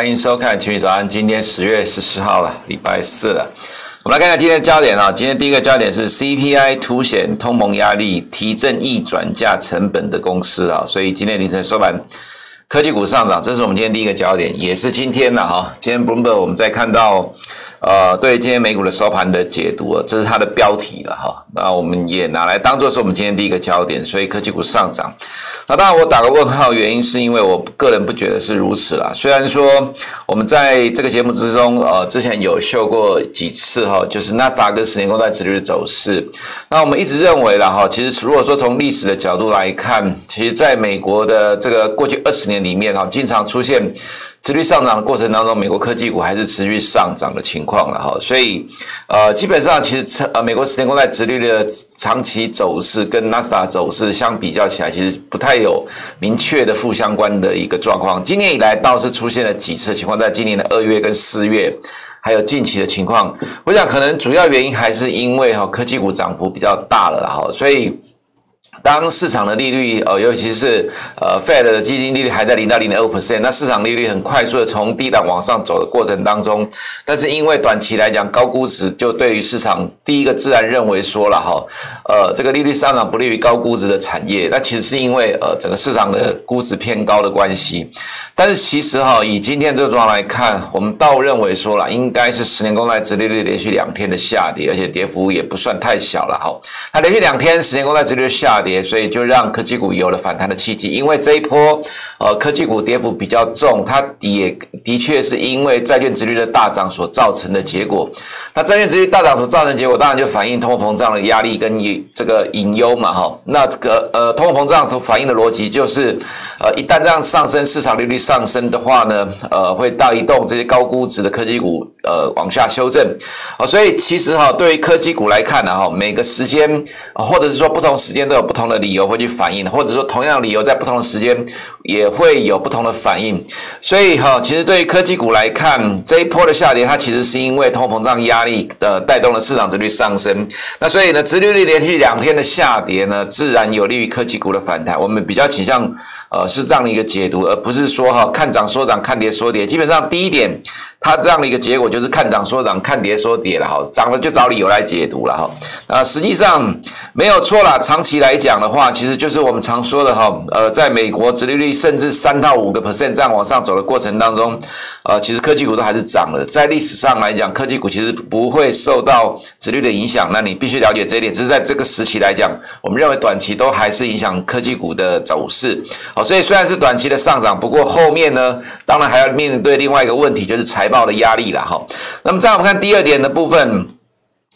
欢迎收看《群益早安》。今天十月十四号了，礼拜四了。我们来看一下今天的焦点啊。今天第一个焦点是 CPI 凸显通膨压力，提振易转嫁成本的公司啊。所以今天凌晨收盘，科技股上涨，这是我们今天第一个焦点，也是今天的哈。今天 Bloomberg 我们再看到。呃，对今天美股的收盘的解读啊，这是它的标题了哈。那我们也拿来当做是我们今天第一个焦点，所以科技股上涨。那当然我打个问号，原因是因为我个人不觉得是如此啦。虽然说我们在这个节目之中，呃，之前有秀过几次哈，就是纳斯达克十年公债殖利率的走势。那我们一直认为了哈，其实如果说从历史的角度来看，其实在美国的这个过去二十年里面哈，经常出现。殖率上涨的过程当中，美国科技股还是持续上涨的情况了哈，所以呃，基本上其实呃，美国十年公债殖利率的长期走势跟纳斯达走势相比较起来，其实不太有明确的负相关的一个状况。今年以来倒是出现了几次情况，在今年的二月跟四月，还有近期的情况，我想可能主要原因还是因为哈科技股涨幅比较大了哈，所以。当市场的利率，呃，尤其是呃，Fed 的基金利率还在零到零点二 percent，那市场利率很快速的从低档往上走的过程当中，但是因为短期来讲高估值，就对于市场第一个自然认为说了哈，呃，这个利率上涨不利于高估值的产业，那其实是因为呃整个市场的估值偏高的关系。但是其实哈，以今天这个状况来看，我们倒认为说了，应该是十年公债殖利率连续两天的下跌，而且跌幅也不算太小了哈。它连续两天十年公债殖利率下跌，所以就让科技股有了反弹的契机。因为这一波呃科技股跌幅比较重，它也的确是因为债券殖率的大涨所造成的结果。那债券殖率大涨所造成结果，当然就反映通货膨胀的压力跟这个隐忧嘛哈。那这个呃通货膨胀所反映的逻辑就是，呃一旦这样上升，市场利率上。升的话呢，呃，会带动这些高估值的科技股，呃，往下修正，啊，所以其实哈，对于科技股来看呢，哈，每个时间，或者是说不同时间都有不同同的理由会去反应，或者说同样的理由在不同的时间也会有不同的反应，所以哈，其实对于科技股来看，这一波的下跌，它其实是因为通膨胀压力的带动了市场殖率上升，那所以呢，殖利率连续两天的下跌呢，自然有利于科技股的反弹，我们比较倾向呃是这样的一个解读，而不是说哈。看涨说涨，看跌说跌。基本上第一点，它这样的一个结果就是看涨说涨，看跌说跌了哈。涨了就找理由来解读了哈。那实际上没有错啦。长期来讲的话，其实就是我们常说的哈。呃，在美国殖利率甚至三到五个 percent 这样往上走的过程当中，呃，其实科技股都还是涨的。在历史上来讲，科技股其实不会受到殖利率的影响。那你必须了解这一点。只是在这个时期来讲，我们认为短期都还是影响科技股的走势。好，所以虽然是短期的上涨，不过后面。面呢，当然还要面对另外一个问题，就是财报的压力了哈。那么再我们看第二点的部分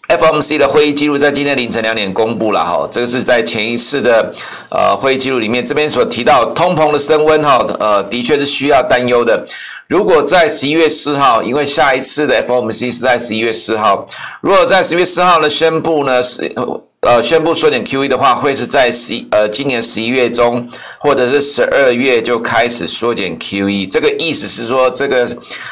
，FOMC 的会议记录在今天凌晨两点公布了哈。这个是在前一次的呃会议记录里面，这边所提到通膨的升温哈，呃，的确是需要担忧的。如果在十一月四号，因为下一次的 FOMC 是在十一月四号，如果在十一月四号呢宣布呢是。呃，宣布缩减 QE 的话，会是在十一呃今年十一月中，或者是十二月就开始缩减 QE。这个意思是说，这个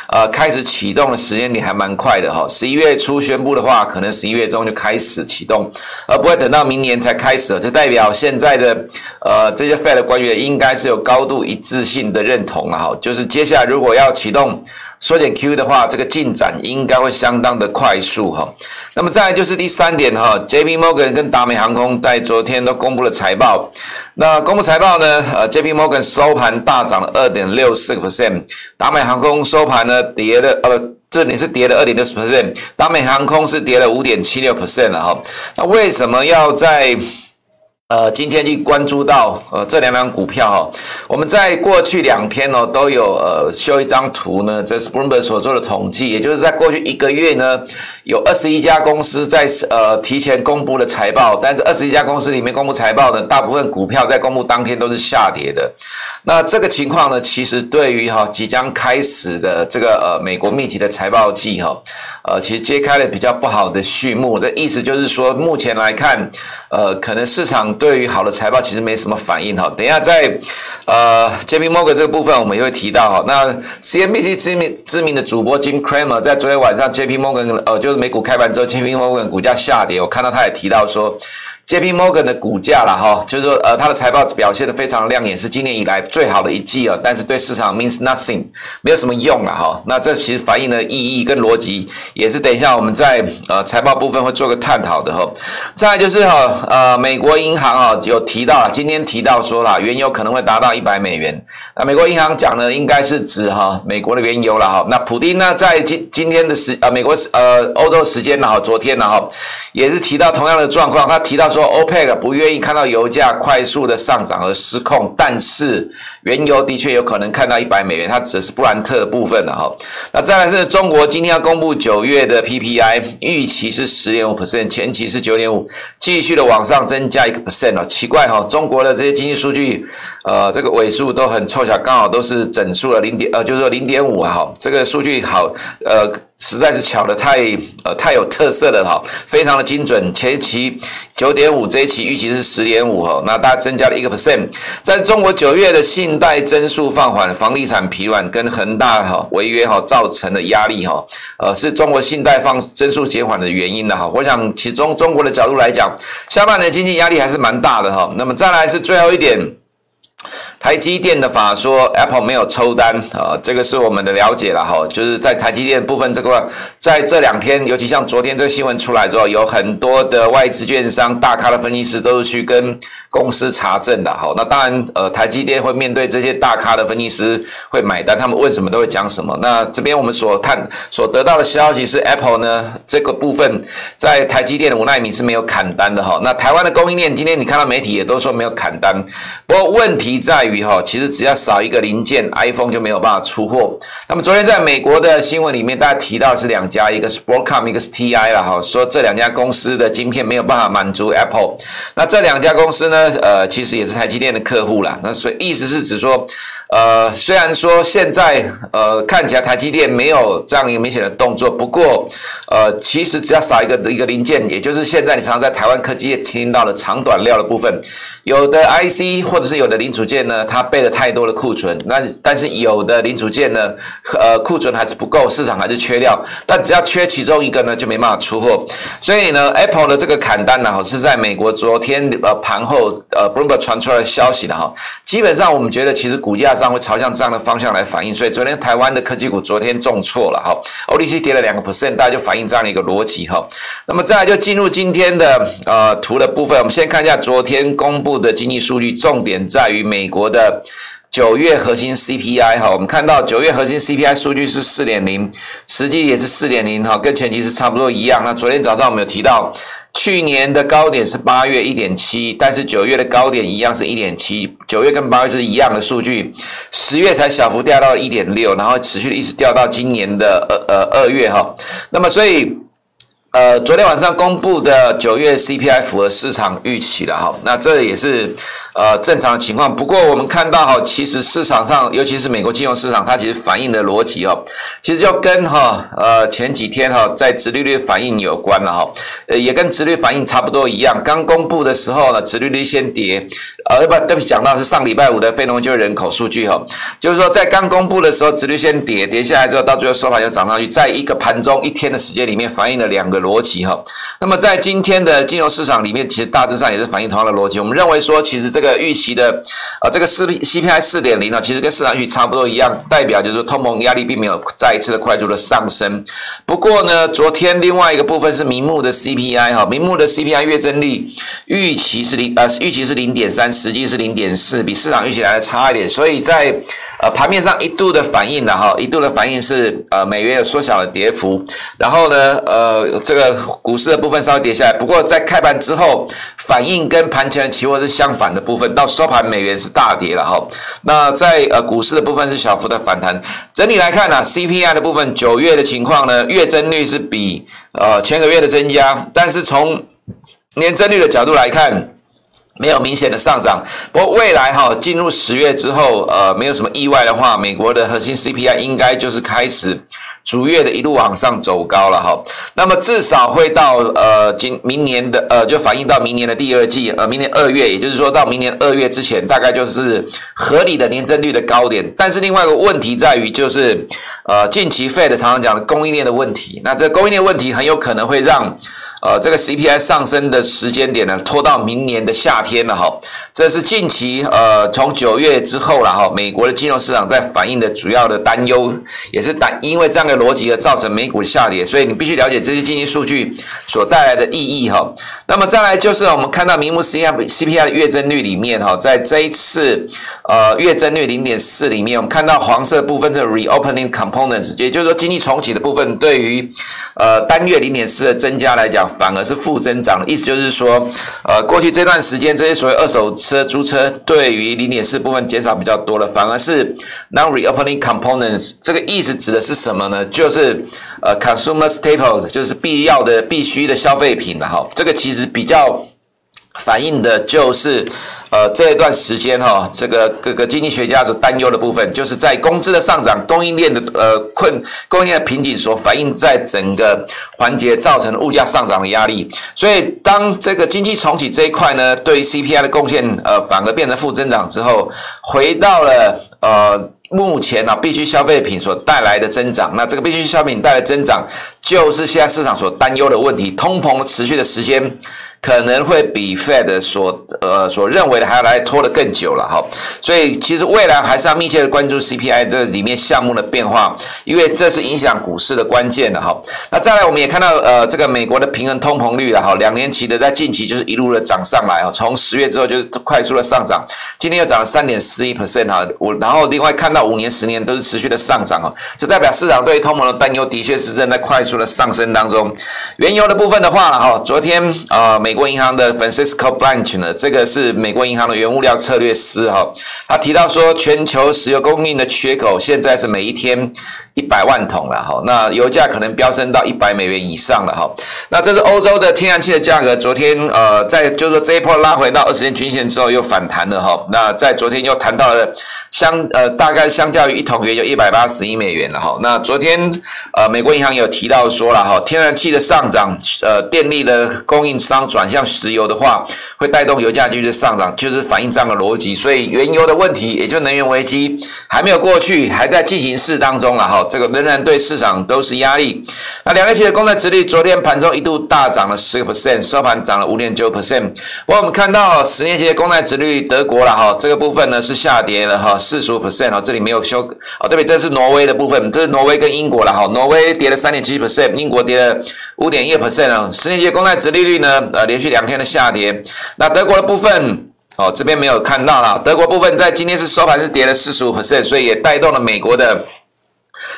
呃开始启动的时间点还蛮快的哈。十一月初宣布的话，可能十一月中就开始启动，而不会等到明年才开始。这代表现在的呃这些 Fed 的官员应该是有高度一致性的认同了哈。就是接下来如果要启动。缩减 QE 的话，这个进展应该会相当的快速哈。那么再来就是第三点哈，JP Morgan 跟达美航空在昨天都公布了财报。那公布财报呢，呃，JP Morgan 收盘大涨了二点六四个 percent，达美航空收盘呢跌了呃，这里是跌了二点六十 percent，达美航空是跌了五点七六 percent 了哈。那为什么要在？呃，今天去关注到呃这两档股票哈，我们在过去两天呢都有呃修一张图呢，这是 Bloomberg 所做的统计，也就是在过去一个月呢，有二十一家公司在呃提前公布了财报，但这二十一家公司里面公布财报的大部分股票在公布当天都是下跌的。那这个情况呢，其实对于哈即将开始的这个呃美国密集的财报季哈，呃其实揭开了比较不好的序幕。的意思就是说，目前来看，呃可能市场。对于好的财报其实没什么反应哈，等一下在呃 JP Morgan 这个部分我们也会提到哈。那 CNBC 知名知名的主播 Jim Cramer 在昨天晚上 JP Morgan 呃就美股开盘之后 JP Morgan 股价下跌，我看到他也提到说，JP Morgan 的股价了哈，就是说呃它的财报表现得非常亮眼，是今年以来最好的一季啊，但是对市场 means nothing，没有什么用了哈。那这其实反映的意义跟逻辑，也是等一下我们在呃财报部分会做个探讨的哈。再来就是哈呃美国银行啊有提到了，今天提到说了原油可能会达到一百美元，那美国银行讲的应该是指哈美国的原油了哈。那普丁呢在今今天的时呃美国呃欧洲时间呢哈昨天呢哈也是提到同样的状况，他提到。说 OPEC 不愿意看到油价快速的上涨而失控，但是原油的确有可能看到一百美元，它只是布兰特的部分的哈。那再来是中国今天要公布九月的 PPI，预期是十点五 percent，前期是九点五，继续的往上增加一个 percent 哦。奇怪哈，中国的这些经济数据，呃，这个尾数都很凑巧，刚好都是整数的零点，呃，就是说零点五啊哈，这个数据好，呃。实在是巧的太呃太有特色了哈，非常的精准。前期九点五，这一期预期是十点五哈，那大家增加了一个 percent。在中国九月的信贷增速放缓，房地产疲软跟恒大哈违约哈造成的压力哈，呃是中国信贷放增速减缓的原因的哈。我想其中中国的角度来讲，下半年经济压力还是蛮大的哈。那么再来是最后一点。台积电的法说，Apple 没有抽单啊，这个是我们的了解了哈，就是在台积电部分这块，在这两天，尤其像昨天这个新闻出来之后，有很多的外资券商、大咖的分析师都是去跟公司查证的哈。那当然，呃，台积电会面对这些大咖的分析师会买单，他们问什么都会讲什么。那这边我们所看所得到的消息是，Apple 呢这个部分在台积电的五奈米是没有砍单的哈。那台湾的供应链今天你看到媒体也都说没有砍单，不过问题在于。其实只要少一个零件，iPhone 就没有办法出货。那么昨天在美国的新闻里面，大家提到是两家，一个是 Broadcom，一个是 TI 了哈，说这两家公司的晶片没有办法满足 Apple。那这两家公司呢，呃，其实也是台积电的客户啦。那所以意思是指说。呃，虽然说现在呃看起来台积电没有这样一个明显的动作，不过呃其实只要少一个一个零件，也就是现在你常常在台湾科技业听到的长短料的部分，有的 IC 或者是有的零组件呢，它备了太多的库存，那但是有的零组件呢，呃库存还是不够，市场还是缺料，但只要缺其中一个呢，就没办法出货，所以呢，Apple 的这个砍单呢，是在美国昨天呃盘后呃 Bloomberg 传出来的消息的哈，基本上我们觉得其实股价。会朝向这样的方向来反应，所以昨天台湾的科技股昨天重挫了哈，OTC 跌了两个 percent，大家就反映这样的一个逻辑哈。那么再来就进入今天的呃图的部分，我们先看一下昨天公布的经济数据，重点在于美国的九月核心 CPI 哈，我们看到九月核心 CPI 数据是四点零，实际也是四点零哈，跟前期是差不多一样。那昨天早上我们有提到。去年的高点是八月一点七，但是九月的高点一样是一点七，九月跟八月是一样的数据，十月才小幅掉到一点六，然后持续一直掉到今年的二呃二月哈，那么所以呃昨天晚上公布的九月 CPI 符合市场预期了哈，那这也是。呃，正常的情况。不过我们看到哈，其实市场上，尤其是美国金融市场，它其实反映的逻辑哦，其实就跟哈呃前几天哈在殖利率反应有关了哈，呃也跟殖利率反应差不多一样。刚公布的时候呢，殖利率先跌，呃不，对不起，讲到是上礼拜五的非农就业人口数据哈，就是说在刚公布的时候，殖利率先跌，跌下来之后，到最后收盘又涨上去，在一个盘中一天的时间里面反映了两个逻辑哈。那么在今天的金融市场里面，其实大致上也是反映同样的逻辑。我们认为说，其实这个。预期的啊，这个四 CPI 四点零呢，其实跟市场预期差不多一样，代表就是说通膨压力并没有再一次的快速的上升。不过呢，昨天另外一个部分是明目的 CPI 哈，明目的 CPI 月增率预期是零呃预期是零点三，实际是零点四，比市场预期来的差一点，所以在。呃，盘面上一度的反应了哈，一度的反应是呃美元有缩小了跌幅，然后呢，呃这个股市的部分稍微跌下来，不过在开盘之后反应跟盘前的期货是相反的部部分，到收盘美元是大跌了哈。那在呃股市的部分是小幅的反弹，整体来看呢，CPI 的部分九月的情况呢，月增率是比呃前个月的增加，但是从年增率的角度来看。没有明显的上涨，不过未来哈进入十月之后，呃，没有什么意外的话，美国的核心 CPI 应该就是开始逐月的一路往上走高了哈。那么至少会到呃今明年的呃就反映到明年的第二季，呃明年二月，也就是说到明年二月之前，大概就是合理的年增率的高点。但是另外一个问题在于就是呃近期 Fed 常常讲的供应链的问题，那这供应链问题很有可能会让。呃，这个 CPI 上升的时间点呢，拖到明年的夏天了哈。这是近期呃，从九月之后了哈，美国的金融市场在反映的主要的担忧，也是担因为这样的逻辑而造成美股的下跌，所以你必须了解这些经济数据所带来的意义哈。那么再来就是我们看到名目 CPI CPI 的月增率里面哈，在这一次呃月增率零点四里面，我们看到黄色部分是 reopening components，也就是说经济重启的部分，对于呃单月零点四的增加来讲。反而是负增长意思，就是说，呃，过去这段时间这些所谓二手车租车对于零点四部分减少比较多了，反而是 non-reopening components 这个意思指的是什么呢？就是呃 consumer staples 就是必要的必须的消费品了哈，这个其实比较反映的就是。呃，这一段时间哈、哦，这个各个经济学家所担忧的部分，就是在工资的上涨、供应链的呃困、供应链的瓶颈所反映在整个环节造成的物价上涨的压力。所以，当这个经济重启这一块呢，对于 CPI 的贡献呃反而变成负增长之后，回到了呃目前啊必需消费品所带来的增长。那这个必需消费品带来增长，就是现在市场所担忧的问题，通膨持续的时间。可能会比 Fed 所呃所认为的还要来拖得更久了哈，所以其实未来还是要密切的关注 CPI 这里面项目的变化，因为这是影响股市的关键的哈。那再来我们也看到呃这个美国的平衡通膨率了哈，两年期的在近期就是一路的涨上来啊，从十月之后就是快速的上涨，今天又涨了三点四一 percent 哈，我然后另外看到五年十年都是持续的上涨哈，这代表市场对于通膨的担忧的确是正在快速的上升当中。原油的部分的话哈，昨天啊美。美国银行的 Francisco Blanch 呢，这个是美国银行的原物料策略师哈，他提到说，全球石油供应的缺口现在是每一天一百万桶了哈，那油价可能飙升到一百美元以上了哈，那这是欧洲的天然气的价格，昨天呃在就是说这一波拉回到二十天均线之后又反弹了哈，那在昨天又谈到了相呃大概相较于一桶原油一百八十亿美元了哈，那昨天呃美国银行有提到说了哈，天然气的上涨呃电力的供应商转。向石油的话，会带动油价继续上涨，就是反映这样的逻辑。所以原油的问题，也就能源危机还没有过去，还在进行式当中了哈。这个仍然对市场都是压力。那两年期的公债殖率昨天盘中一度大涨了十个 percent，收盘涨了五点九 percent。不过我们看到十年期的公债殖率德国了哈，这个部分呢是下跌了哈，四十五 percent 哦，这里没有修哦，对不对？这是挪威的部分，这是挪威跟英国了哈，挪威跌了三点七 percent，英国跌了五点一 percent 啊。十年期公债殖利率呢，呃。连续两天的下跌，那德国的部分哦，这边没有看到了。德国部分在今天是收盘是跌了四十五 percent，所以也带动了美国的。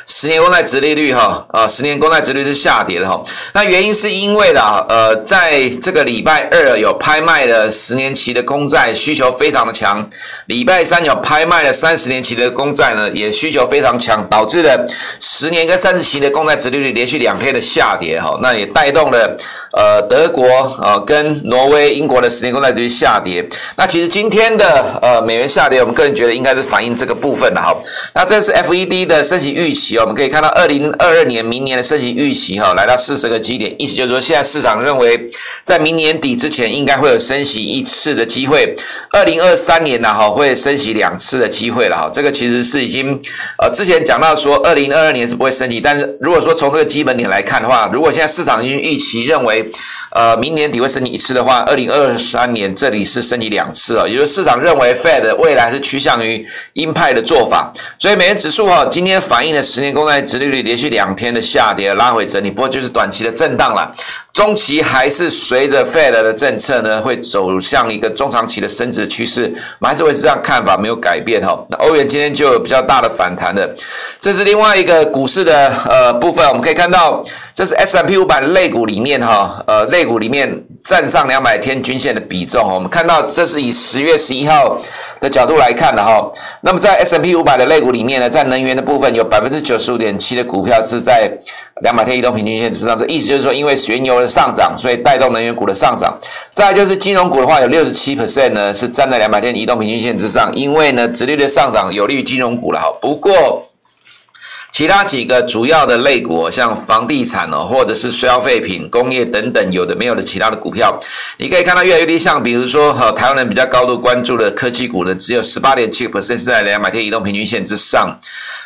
十年公债殖利率哈，啊，十年公债殖利率是下跌的哈。那原因是因为啦，呃，在这个礼拜二有拍卖的十年期的公债需求非常的强，礼拜三有拍卖的三十年期的公债呢，也需求非常强，导致了十年跟三十期的公债殖利率连续两天的下跌哈。那也带动了呃德国呃跟挪威、英国的十年公债殖利率下跌。那其实今天的呃美元下跌，我们个人觉得应该是反映这个部分的哈。那这是 FED 的升息预期。我们可以看到，二零二二年明年的升息预期哈，来到四十个基点，意思就是说，现在市场认为在明年底之前应该会有升息一次的机会，二零二三年呢哈会升息两次的机会了哈，这个其实是已经呃之前讲到说二零二二年是不会升息，但是如果说从这个基本点来看的话，如果现在市场已经预期认为呃明年底会升级一次的话，二零二三年这里是升级两次啊，也就是市场认为 Fed 未来是趋向于鹰派的做法，所以美元指数哈今天反映了十年公债殖利率连续两天的下跌，拉回整理，不过就是短期的震荡了。中期还是随着 Fed 的政策呢，会走向一个中长期的升值趋势，我们还是会这样看法，没有改变哈。那欧元今天就有比较大的反弹的，这是另外一个股市的呃部分，我们可以看到，这是 S M P 五百类股里面哈，呃类股里面站上两百天均线的比重，我们看到这是以十月十一号的角度来看的哈。那么在 S M P 五百的类股里面呢，在能源的部分有百分之九十五点七的股票是在两百天移动平均线之上，这意思就是说，因为原油的上涨，所以带动能源股的上涨。再就是金融股的话，有六十七 percent 呢是站在两百天移动平均线之上，因为呢，殖利率的上涨有利于金融股了哈。不过，其他几个主要的类股，像房地产哦，或者是消费品、工业等等，有的没有的其他的股票，你可以看到越来越低。像比如说哈，台湾人比较高度关注的科技股呢，只有十八点七个 percent 是在两百天移动平均线之上。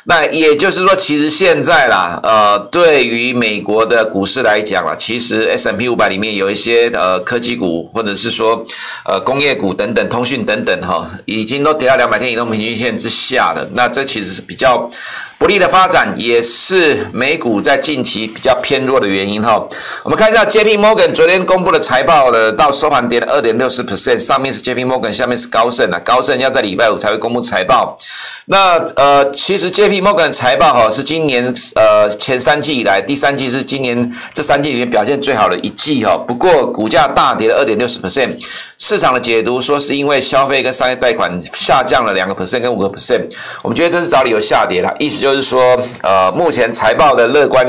那也就是说，其实现在啦，呃，对于美国的股市来讲啦，其实 S M P 五百里面有一些呃科技股，或者是说呃工业股等等、通讯等等哈，已经都跌到两百天移动平均线之下了。那这其实是比较。不利的发展也是美股在近期比较偏弱的原因哈。我们看一下 JP Morgan 昨天公布的财报的，到收盘跌了二点六四 percent，上面是 JP Morgan，下面是高盛啊。高盛要在礼拜五才会公布财报。那呃，其实 JP Morgan 财报哈是今年呃前三季以来，第三季是今年这三季里面表现最好的一季哈。不过股价大跌了二点六四 percent。市场的解读说是因为消费跟商业贷款下降了两个 percent 跟五个 percent，我们觉得这是找理由下跌了，意思就是说，呃，目前财报的乐观，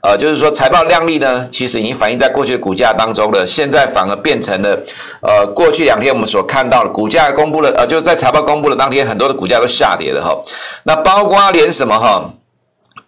呃，就是说财报亮丽呢，其实已经反映在过去的股价当中了，现在反而变成了，呃，过去两天我们所看到的股价公布了，呃，就是在财报公布的当天，很多的股价都下跌了哈，那包括连什么哈？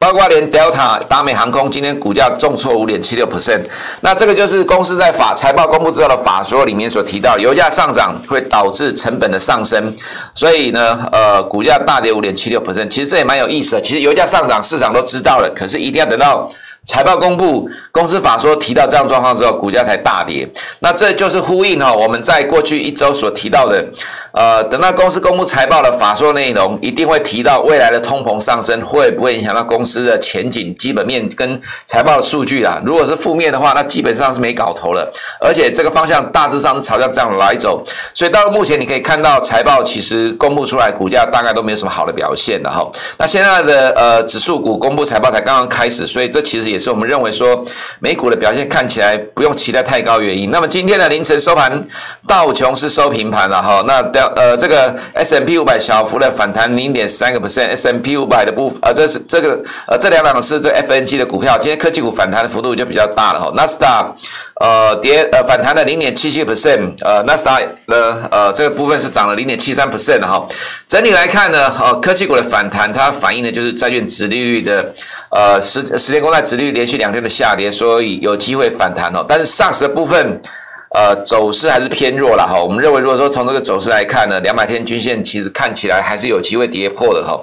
包括连 Delta 达美航空今天股价重挫五点七六 percent，那这个就是公司在法财报公布之后的法说里面所提到，油价上涨会导致成本的上升，所以呢，呃，股价大跌五点七六 percent，其实这也蛮有意思的。其实油价上涨市场都知道了，可是一定要等到。财报公布，公司法说提到这样状况之后，股价才大跌。那这就是呼应哈，我们在过去一周所提到的，呃，等到公司公布财报的法说内容，一定会提到未来的通膨上升会不会影响到公司的前景、基本面跟财报的数据啊。如果是负面的话，那基本上是没搞头了。而且这个方向大致上是朝向这样来走。所以到目前你可以看到财报其实公布出来，股价大概都没有什么好的表现的哈。那现在的呃指数股公布财报才刚刚开始，所以这其实。也是我们认为说美股的表现看起来不用期待太高原因。那么今天的凌晨收盘，道琼是收平盘了哈。那呃这个 S M P 五百小幅的反弹零点三个 percent，S M P 五百的部分呃这是这个呃这两档是这 FNG 的股票，今天科技股反弹的幅度就比较大了哈。纳斯达呃跌呃反弹了零点七七 percent，呃纳斯达的呃这个部分是涨了零点七三 percent 的哈。整体来看呢，呃科技股的反弹它反映的就是债券殖利率的。呃，十十年公债殖利率连续两天的下跌，所以有机会反弹哦。但是上市的部分，呃，走势还是偏弱了哈。我们认为，如果说从这个走势来看呢，两百天均线其实看起来还是有机会跌破的哈。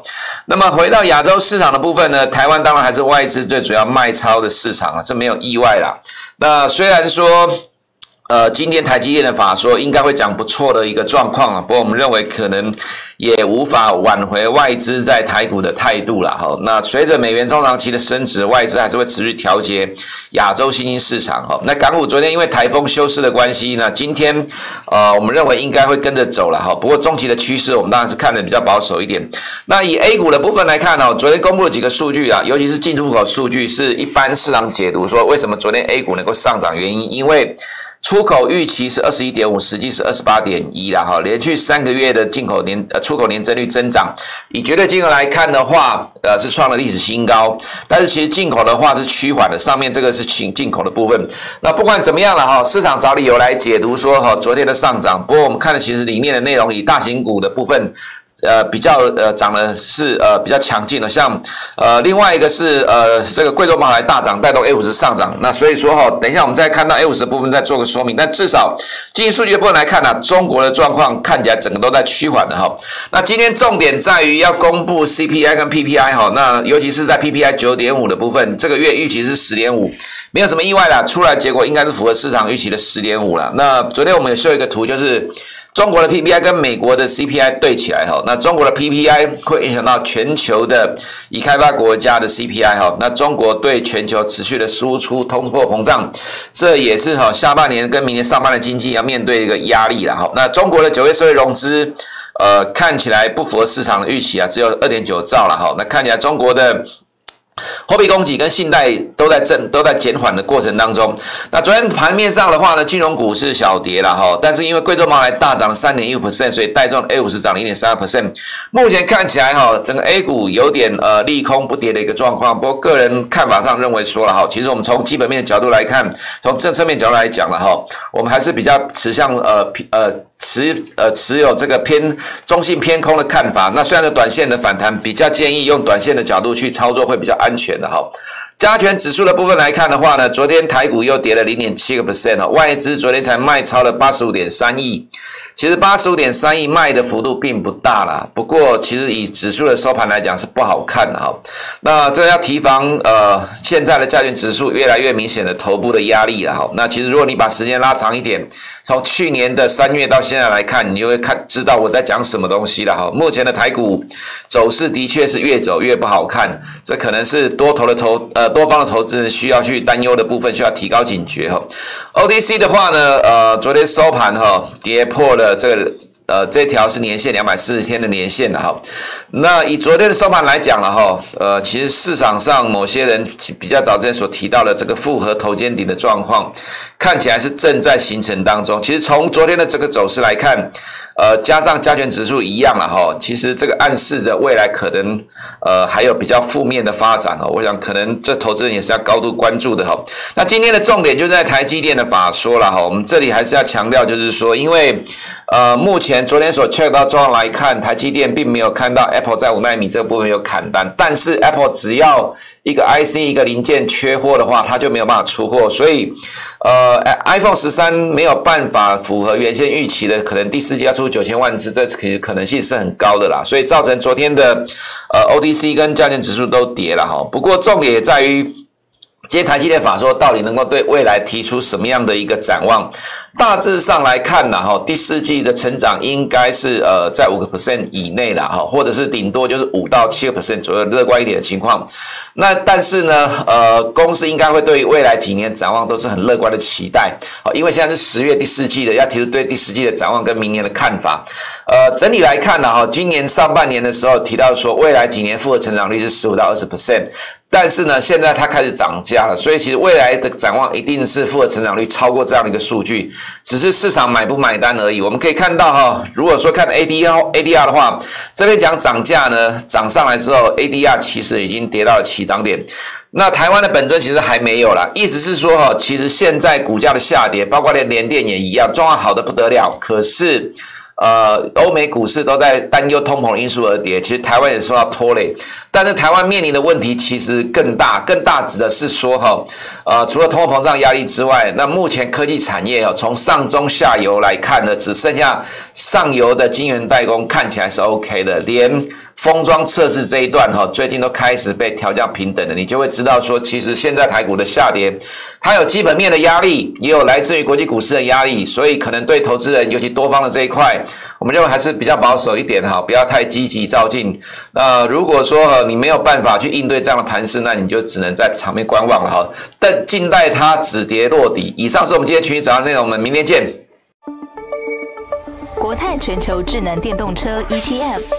那么回到亚洲市场的部分呢，台湾当然还是外资最主要卖超的市场啊，这没有意外啦。那虽然说，呃，今天台积电的法说应该会讲不错的一个状况啊，不过我们认为可能。也无法挽回外资在台股的态度了哈。那随着美元中长期的升值，外资还是会持续调节亚洲新兴市场哈。那港股昨天因为台风休市的关系呢，今天呃我们认为应该会跟着走了哈。不过中期的趋势我们当然是看得比较保守一点。那以 A 股的部分来看呢，昨天公布了几个数据啊，尤其是进出口数据是一般市场解读说为什么昨天 A 股能够上涨原因，因为。出口预期是二十一点五，实际是二十八点一了哈，连续三个月的进口年呃出口年增率增长，以绝对金额来看的话，呃是创了历史新高。但是其实进口的话是趋缓的，上面这个是进进口的部分。那不管怎么样了哈，市场找理由来解读说哈昨天的上涨，不过我们看的其实里面的内容以大型股的部分。呃，比较呃涨的是呃比较强劲的，像呃另外一个是呃这个贵州茅台大涨，带动 A 五十上涨。那所以说哈，等一下我们再看到 A 五十的部分再做个说明。但至少经济数据的部分来看呢、中国的状况看起来整个都在趋缓的哈。那今天重点在于要公布 CPI 跟 PPI 哈，那尤其是在 PPI 九点五的部分，这个月预期是十点五，没有什么意外啦，出来结果应该是符合市场预期的十点五了。那昨天我们也秀一个图，就是。中国的 PPI 跟美国的 CPI 对起来哈，那中国的 PPI 会影响到全球的已开发国家的 CPI 哈，那中国对全球持续的输出通货膨胀，这也是哈下半年跟明年上半年经济要面对一个压力了哈。那中国的九月社会融资，呃，看起来不符合市场的预期啊，只有二点九兆了哈。那看起来中国的。货币供给跟信贷都在正都在减缓的过程当中。那昨天盘面上的话呢，金融股是小跌了哈，但是因为贵州茅台大涨了三点一 percent，所以带动 A 五十涨了一点三二 percent。目前看起来哈，整个 A 股有点呃利空不跌的一个状况。不过个人看法上认为说了哈，其实我们从基本面的角度来看，从政策面角度来讲了哈，我们还是比较持向呃呃持呃持有这个偏中性偏空的看法。那虽然说短线的反弹比较建议用短线的角度去操作会比较安全的哈。加权指数的部分来看的话呢，昨天台股又跌了零点七个 percent 哦，外资昨天才卖超了八十五点三亿。其实八十五点三亿卖的幅度并不大啦，不过其实以指数的收盘来讲是不好看的哈。那这要提防呃，现在的加权指数越来越明显的头部的压力了哈。那其实如果你把时间拉长一点，从去年的三月到现在来看，你就会看知道我在讲什么东西了哈。目前的台股走势的确是越走越不好看，这可能是多头的投呃多方的投资人需要去担忧的部分，需要提高警觉哈。O D C 的话呢，呃，昨天收盘哈跌破了。这个呃，这条是年限两百四十天的年限的哈。那以昨天的收盘来讲了哈，呃，其实市场上某些人比较早之前所提到的这个复合头肩顶的状况，看起来是正在形成当中。其实从昨天的这个走势来看。呃，加上加权指数一样了哈，其实这个暗示着未来可能呃还有比较负面的发展哦。我想可能这投资人也是要高度关注的哈。那今天的重点就在台积电的法说了哈，我们这里还是要强调，就是说，因为呃目前昨天所 check 到状况来看，台积电并没有看到 Apple 在五纳米这个部分有砍单，但是 Apple 只要一个 IC 一个零件缺货的话，它就没有办法出货，所以。呃，iPhone 十三没有办法符合原先预期的，可能第四季要出九千万只，这可可能性是很高的啦，所以造成昨天的呃 ODC 跟家电指数都跌了哈。不过重点在于，今天台积电法说到底能够对未来提出什么样的一个展望？大致上来看呢，哈，第四季的成长应该是呃在五个 percent 以内的哈，或者是顶多就是五到七个 percent 左右，乐观一点的情况。那但是呢，呃，公司应该会对未来几年展望都是很乐观的期待，好，因为现在是十月第四季的，要提出对第四季的展望跟明年的看法。呃，整体来看呢，哈，今年上半年的时候提到说，未来几年复合成长率是十五到二十 percent，但是呢，现在它开始涨价了，所以其实未来的展望一定是复合成长率超过这样的一个数据。只是市场买不买单而已。我们可以看到哈，如果说看 ADR ADR 的话，这边讲涨价呢，涨上来之后，ADR 其实已经跌到了起涨点。那台湾的本尊其实还没有啦，意思是说哈，其实现在股价的下跌，包括连联电也一样，状况好的不得了。可是。呃，欧美股市都在担忧通膨因素而跌，其实台湾也受到拖累。但是台湾面临的问题其实更大，更大指的是说哈，呃，除了通货膨胀压力之外，那目前科技产业啊，从上中下游来看呢，只剩下上游的晶圆代工看起来是 OK 的，连。封装测试这一段哈，最近都开始被调降平等了，你就会知道说，其实现在台股的下跌，它有基本面的压力，也有来自于国际股市的压力，所以可能对投资人，尤其多方的这一块，我们认为还是比较保守一点哈，不要太积极照进。那如果说你没有办法去应对这样的盘势，那你就只能在场面观望了哈。但静待它止跌落底。以上是我们今天群益早上内容，我们明天见。国泰全球智能电动车 ETF。